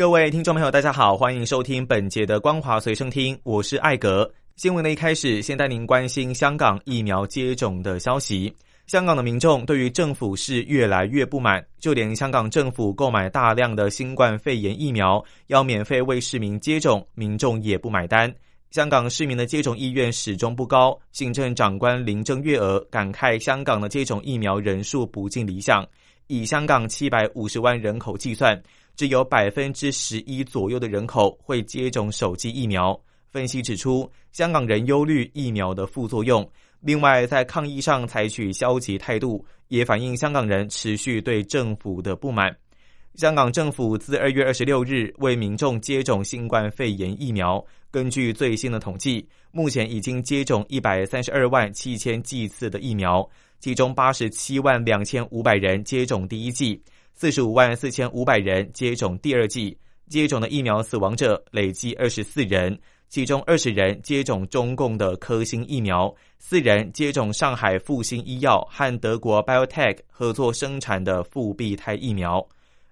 各位听众朋友，大家好，欢迎收听本节的光华随身听，我是艾格。新闻的一开始，先带您关心香港疫苗接种的消息。香港的民众对于政府是越来越不满，就连香港政府购买大量的新冠肺炎疫苗，要免费为市民接种，民众也不买单。香港市民的接种意愿始终不高。行政长官林郑月娥感慨，香港的接种疫苗人数不尽理想。以香港七百五十万人口计算。只有百分之十一左右的人口会接种手机疫苗。分析指出，香港人忧虑疫苗的副作用。另外，在抗议上采取消极态度，也反映香港人持续对政府的不满。香港政府自二月二十六日为民众接种新冠肺炎疫苗，根据最新的统计，目前已经接种一百三十二万七千剂次的疫苗，其中八十七万两千五百人接种第一剂。四十五万四千五百人接种第二剂，接种的疫苗死亡者累计二十四人，其中二十人接种中共的科兴疫苗，四人接种上海复星医药和德国 BioTech 合作生产的复必泰疫苗。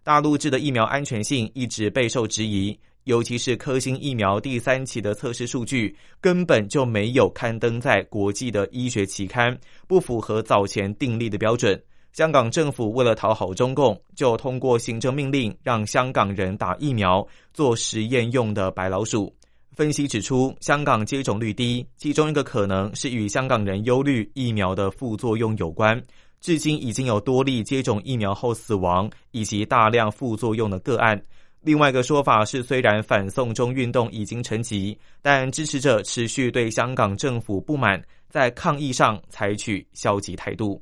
大陆制的疫苗安全性一直备受质疑，尤其是科兴疫苗第三期的测试数据根本就没有刊登在国际的医学期刊，不符合早前订立的标准。香港政府为了讨好中共，就通过行政命令让香港人打疫苗做实验用的白老鼠。分析指出，香港接种率低，其中一个可能是与香港人忧虑疫苗的副作用有关。至今已经有多例接种疫苗后死亡以及大量副作用的个案。另外一个说法是，虽然反送中运动已经沉寂，但支持者持续对香港政府不满，在抗议上采取消极态度。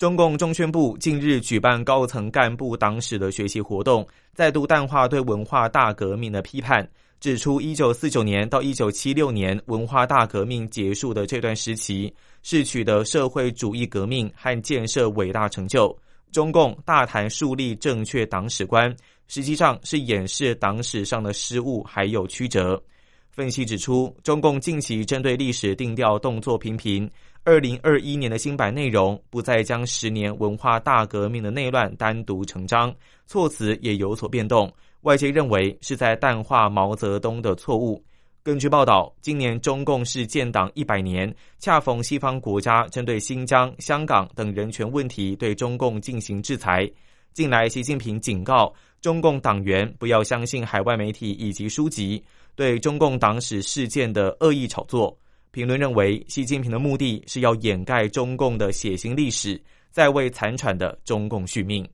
中共中宣部近日举办高层干部党史的学习活动，再度淡化对文化大革命的批判，指出一九四九年到一九七六年文化大革命结束的这段时期，是取得社会主义革命和建设伟大成就。中共大谈树立正确党史观，实际上是掩饰党史上的失误还有曲折。分析指出，中共近期针对历史定调动作频频。二零二一年的新版内容不再将十年文化大革命的内乱单独成章，措辞也有所变动。外界认为是在淡化毛泽东的错误。根据报道，今年中共是建党一百年，恰逢西方国家针对新疆、香港等人权问题对中共进行制裁。近来，习近平警告中共党员不要相信海外媒体以及书籍对中共党史事件的恶意炒作。评论认为，习近平的目的是要掩盖中共的血腥历史，在为残喘的中共续命。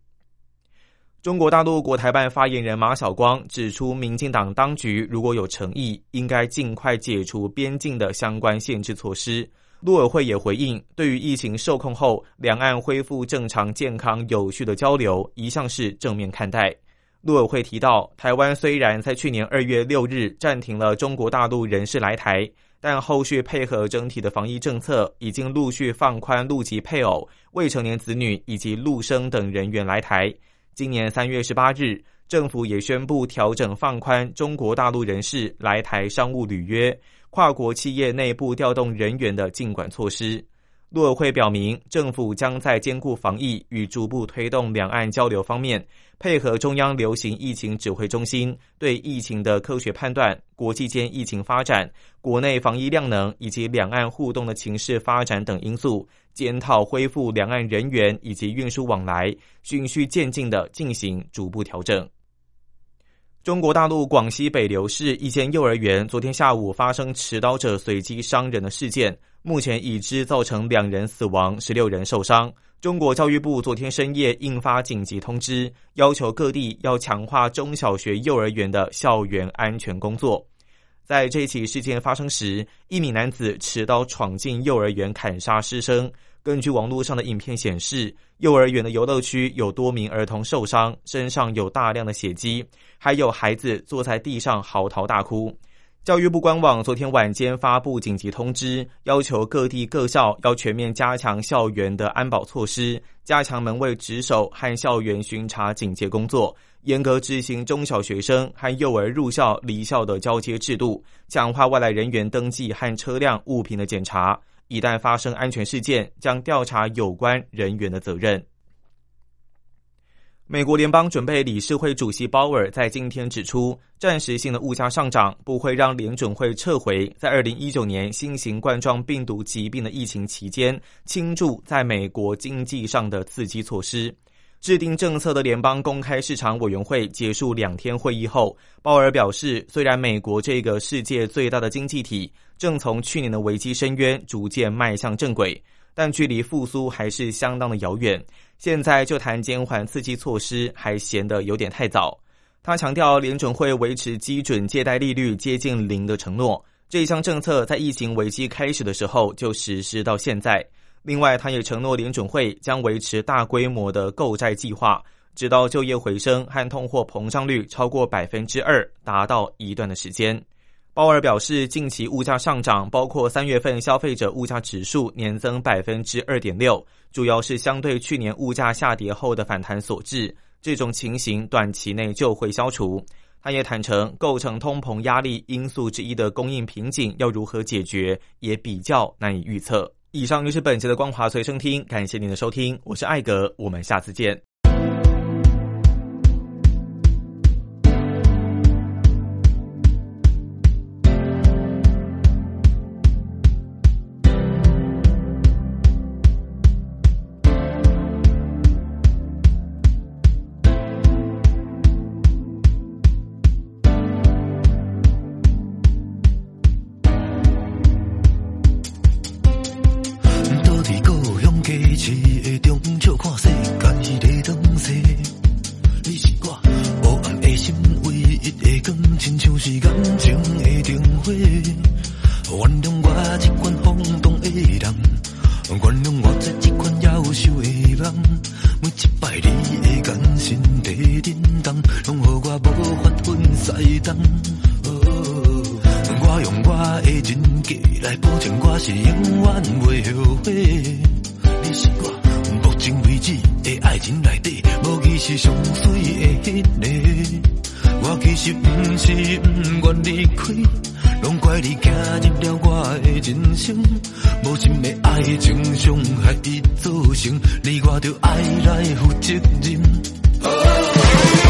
中国大陆国台办发言人马晓光指出，民进党当局如果有诚意，应该尽快解除边境的相关限制措施。陆委会也回应，对于疫情受控后两岸恢复正常、健康、有序的交流，一向是正面看待。陆委会提到，台湾虽然在去年二月六日暂停了中国大陆人士来台。但后续配合整体的防疫政策，已经陆续放宽陆籍配偶、未成年子女以及陆生等人员来台。今年三月十八日，政府也宣布调整放宽中国大陆人士来台商务履约、跨国企业内部调动人员的禁管措施。陆委会表明，政府将在兼顾防疫与逐步推动两岸交流方面，配合中央流行疫情指挥中心对疫情的科学判断、国际间疫情发展、国内防疫量能以及两岸互动的情势发展等因素，检讨恢复两岸人员以及运输往来，循序渐进的进行逐步调整。中国大陆广西北流市一间幼儿园昨天下午发生持刀者随机伤人的事件，目前已知造成两人死亡、十六人受伤。中国教育部昨天深夜印发紧急通知，要求各地要强化中小学、幼儿园的校园安全工作。在这起事件发生时，一名男子持刀闯进幼儿园砍杀师生。根据网络上的影片显示，幼儿园的游乐区有多名儿童受伤，身上有大量的血迹，还有孩子坐在地上嚎啕大哭。教育部官网昨天晚间发布紧急通知，要求各地各校要全面加强校园的安保措施，加强门卫值守和校园巡查警戒工作，严格执行中小学生和幼儿入校离校的交接制度，强化外来人员登记和车辆物品的检查。一旦发生安全事件，将调查有关人员的责任。美国联邦准备理事会主席鲍尔在今天指出，暂时性的物价上涨不会让联准会撤回在二零一九年新型冠状病毒疾病的疫情期间倾注在美国经济上的刺激措施。制定政策的联邦公开市场委员会结束两天会议后，鲍尔表示，虽然美国这个世界最大的经济体正从去年的危机深渊逐渐迈向正轨。但距离复苏还是相当的遥远。现在就谈减缓刺激措施，还显得有点太早。他强调，联准会维持基准借贷利率接近零的承诺。这一项政策在疫情危机开始的时候就实施到现在。另外，他也承诺联准会将维持大规模的购债计划，直到就业回升和通货膨胀率超过百分之二达到一段的时间。鲍尔表示，近期物价上涨，包括三月份消费者物价指数年增百分之二点六，主要是相对去年物价下跌后的反弹所致。这种情形短期内就会消除。他也坦诚，构成通膨压力因素之一的供应瓶颈要如何解决，也比较难以预测。以上就是本期的光华随声听，感谢您的收听，我是艾格，我们下次见。一个感情像是感情的灯火，原谅我这款放荡的人，原谅我做这款夭寿的人。每一摆你的眼神在震动，拢予我无法分西东。我用我的人格来保证，我是永远袂后悔。你是我目前为止的爱情内底，无疑是上水的迄、那个。我其实不是不愿离开，拢怪你走入了我的人生，无情的爱，情伤害造成，你我着爱来负责任。